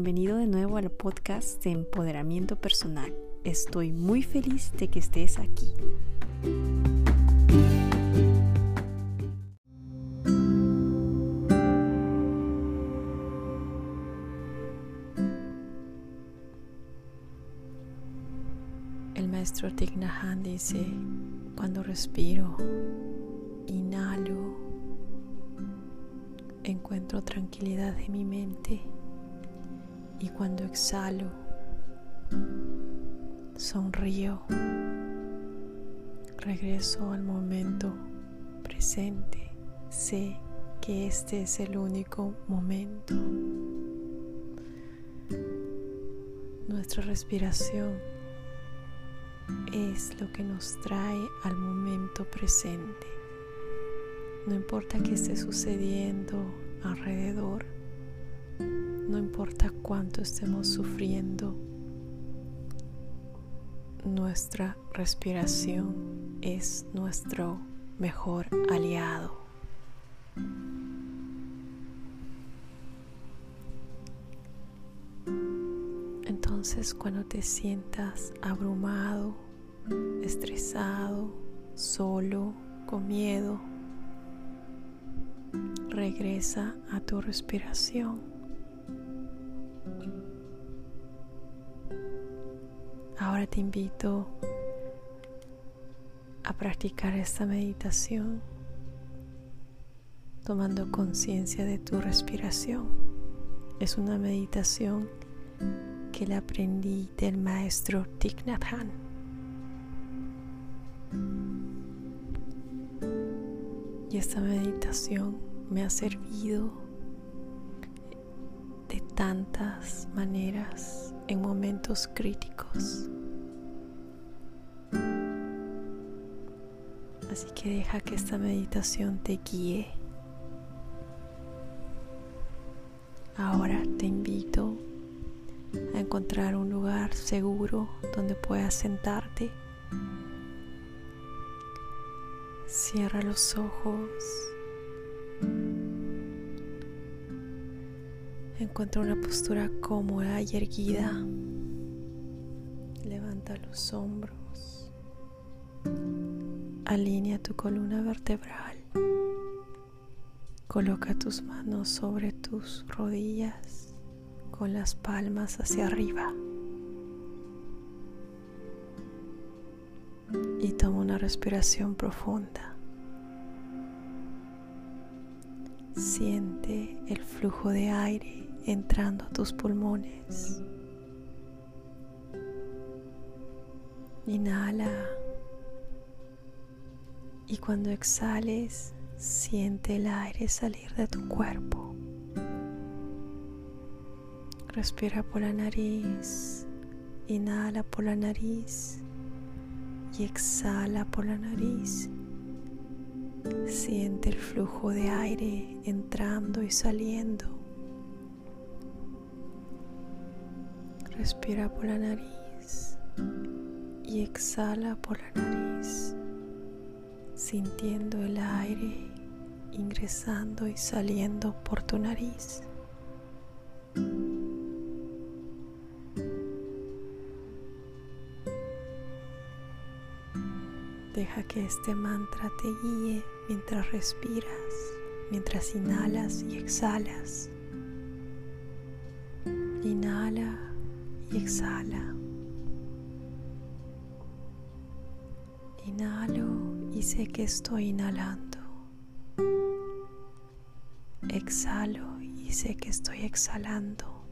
Bienvenido de nuevo al podcast de empoderamiento personal. Estoy muy feliz de que estés aquí. El maestro Thich dice, cuando respiro, inhalo, encuentro tranquilidad en mi mente y cuando exhalo, sonrío, regreso al momento presente, sé que este es el único momento. Nuestra respiración es lo que nos trae al momento presente. No importa qué esté sucediendo alrededor, no importa cuánto estemos sufriendo, nuestra respiración es nuestro mejor aliado. Entonces cuando te sientas abrumado, estresado, solo, con miedo, regresa a tu respiración. Ahora te invito a practicar esta meditación tomando conciencia de tu respiración. Es una meditación que le aprendí del maestro Thich. Y esta meditación me ha servido de tantas maneras en momentos críticos. Así que deja que esta meditación te guíe. Ahora te invito a encontrar un lugar seguro donde puedas sentarte. Cierra los ojos. Encuentra una postura cómoda y erguida. Levanta los hombros. Alinea tu columna vertebral. Coloca tus manos sobre tus rodillas con las palmas hacia arriba. Y toma una respiración profunda. Siente el flujo de aire entrando a tus pulmones. Inhala. Y cuando exhales, siente el aire salir de tu cuerpo. Respira por la nariz. Inhala por la nariz y exhala por la nariz. Siente el flujo de aire entrando y saliendo. Respira por la nariz y exhala por la nariz, sintiendo el aire ingresando y saliendo por tu nariz. Deja que este mantra te guíe mientras respiras, mientras inhalas y exhalas. Inhala y exhala. Inhalo y sé que estoy inhalando. Exhalo y sé que estoy exhalando.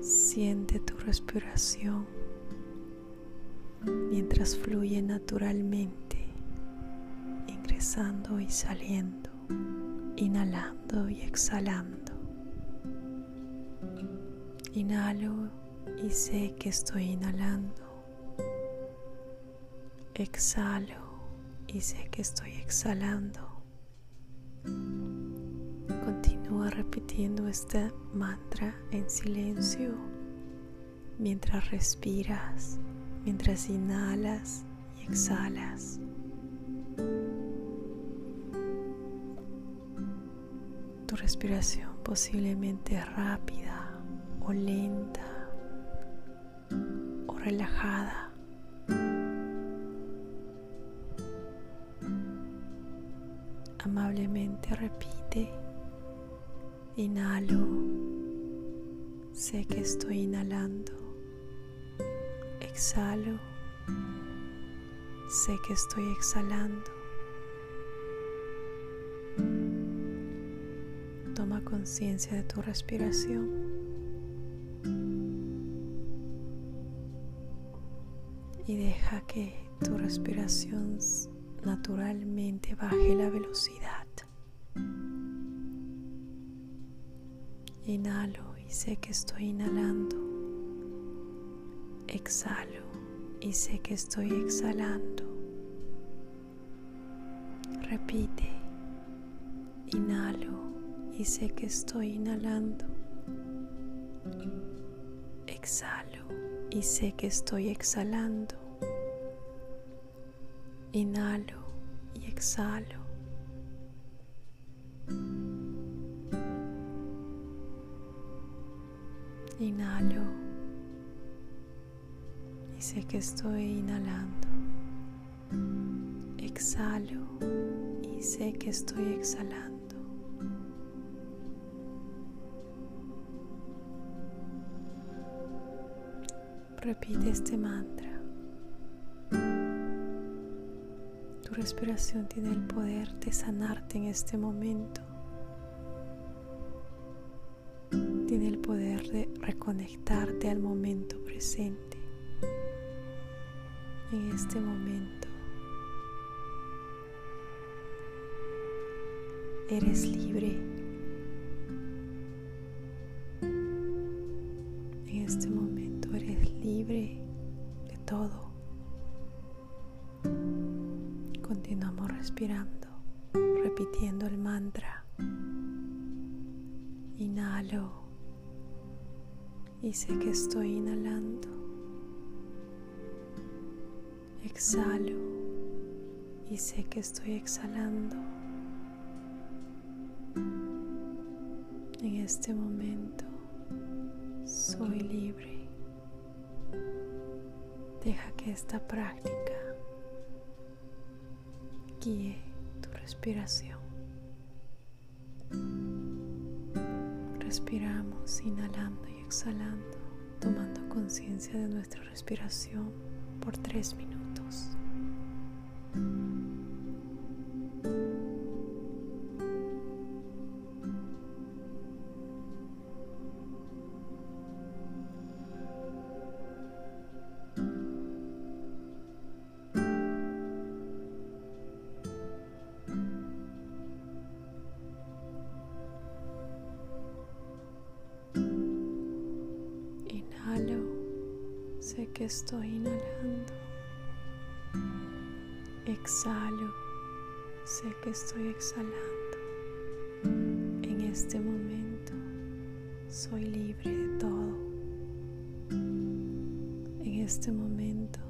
Siente tu respiración mientras fluye naturalmente, ingresando y saliendo, inhalando y exhalando. Inhalo y sé que estoy inhalando. Exhalo y sé que estoy exhalando. Continúa repitiendo este mantra en silencio mientras respiras, mientras inhalas y exhalas. Tu respiración posiblemente rápida o lenta o relajada. Amablemente repite, inhalo, sé que estoy inhalando, exhalo, sé que estoy exhalando. Toma conciencia de tu respiración. Y deja que tu respiración naturalmente baje la velocidad. Inhalo y sé que estoy inhalando. Exhalo y sé que estoy exhalando. Repite. Inhalo y sé que estoy inhalando. Exhalo y sé que estoy exhalando. Inhalo y exhalo. Inhalo y sé que estoy inhalando. Exhalo y sé que estoy exhalando. Repite este mantra. respiración tiene el poder de sanarte en este momento. Poder de reconectarte al momento presente. En este momento eres libre. En este momento eres libre de todo. Continuamos respirando, repitiendo el mantra. Inhalo y sé que estoy inhalando. Exhalo y sé que estoy exhalando. En este momento soy libre. Deja que esta práctica guíe tu respiración. Respiramos inhalando y exhalando, tomando conciencia de nuestra respiración por tres minutos. Que estoy inhalando. Exhalo, sé que estoy exhalando. En este momento soy libre de todo. En este momento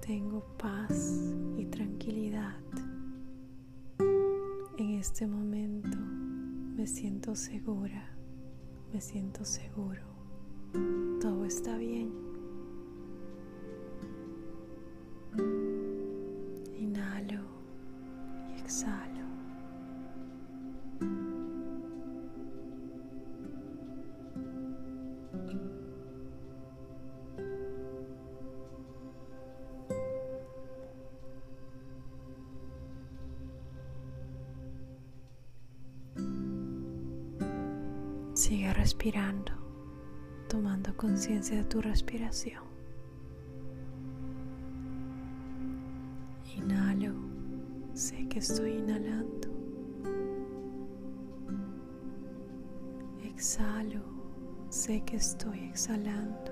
tengo paz y tranquilidad. En este momento me siento segura, me siento seguro todo está bien. Inhalo y exhalo. Sigue respirando tomando conciencia de tu respiración. Inhalo, sé que estoy inhalando. Exhalo, sé que estoy exhalando.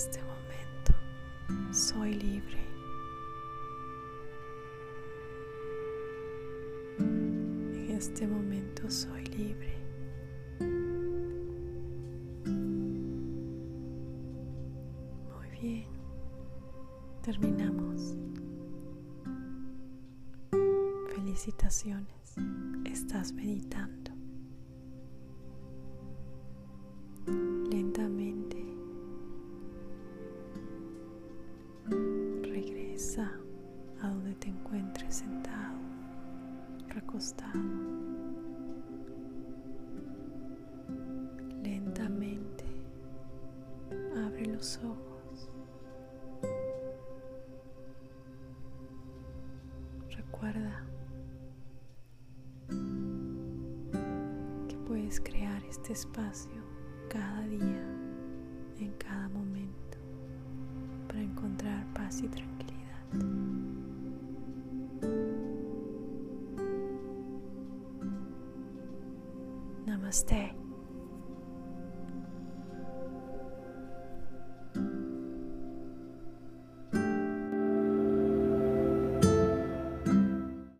Este momento soy libre. En este momento soy libre. Muy bien. Terminamos. Felicitaciones. Estás meditando. Sentado, recostado. Lentamente abre los ojos. Recuerda que puedes crear este espacio cada día, en cada momento, para encontrar paz y tranquilidad. Namaste.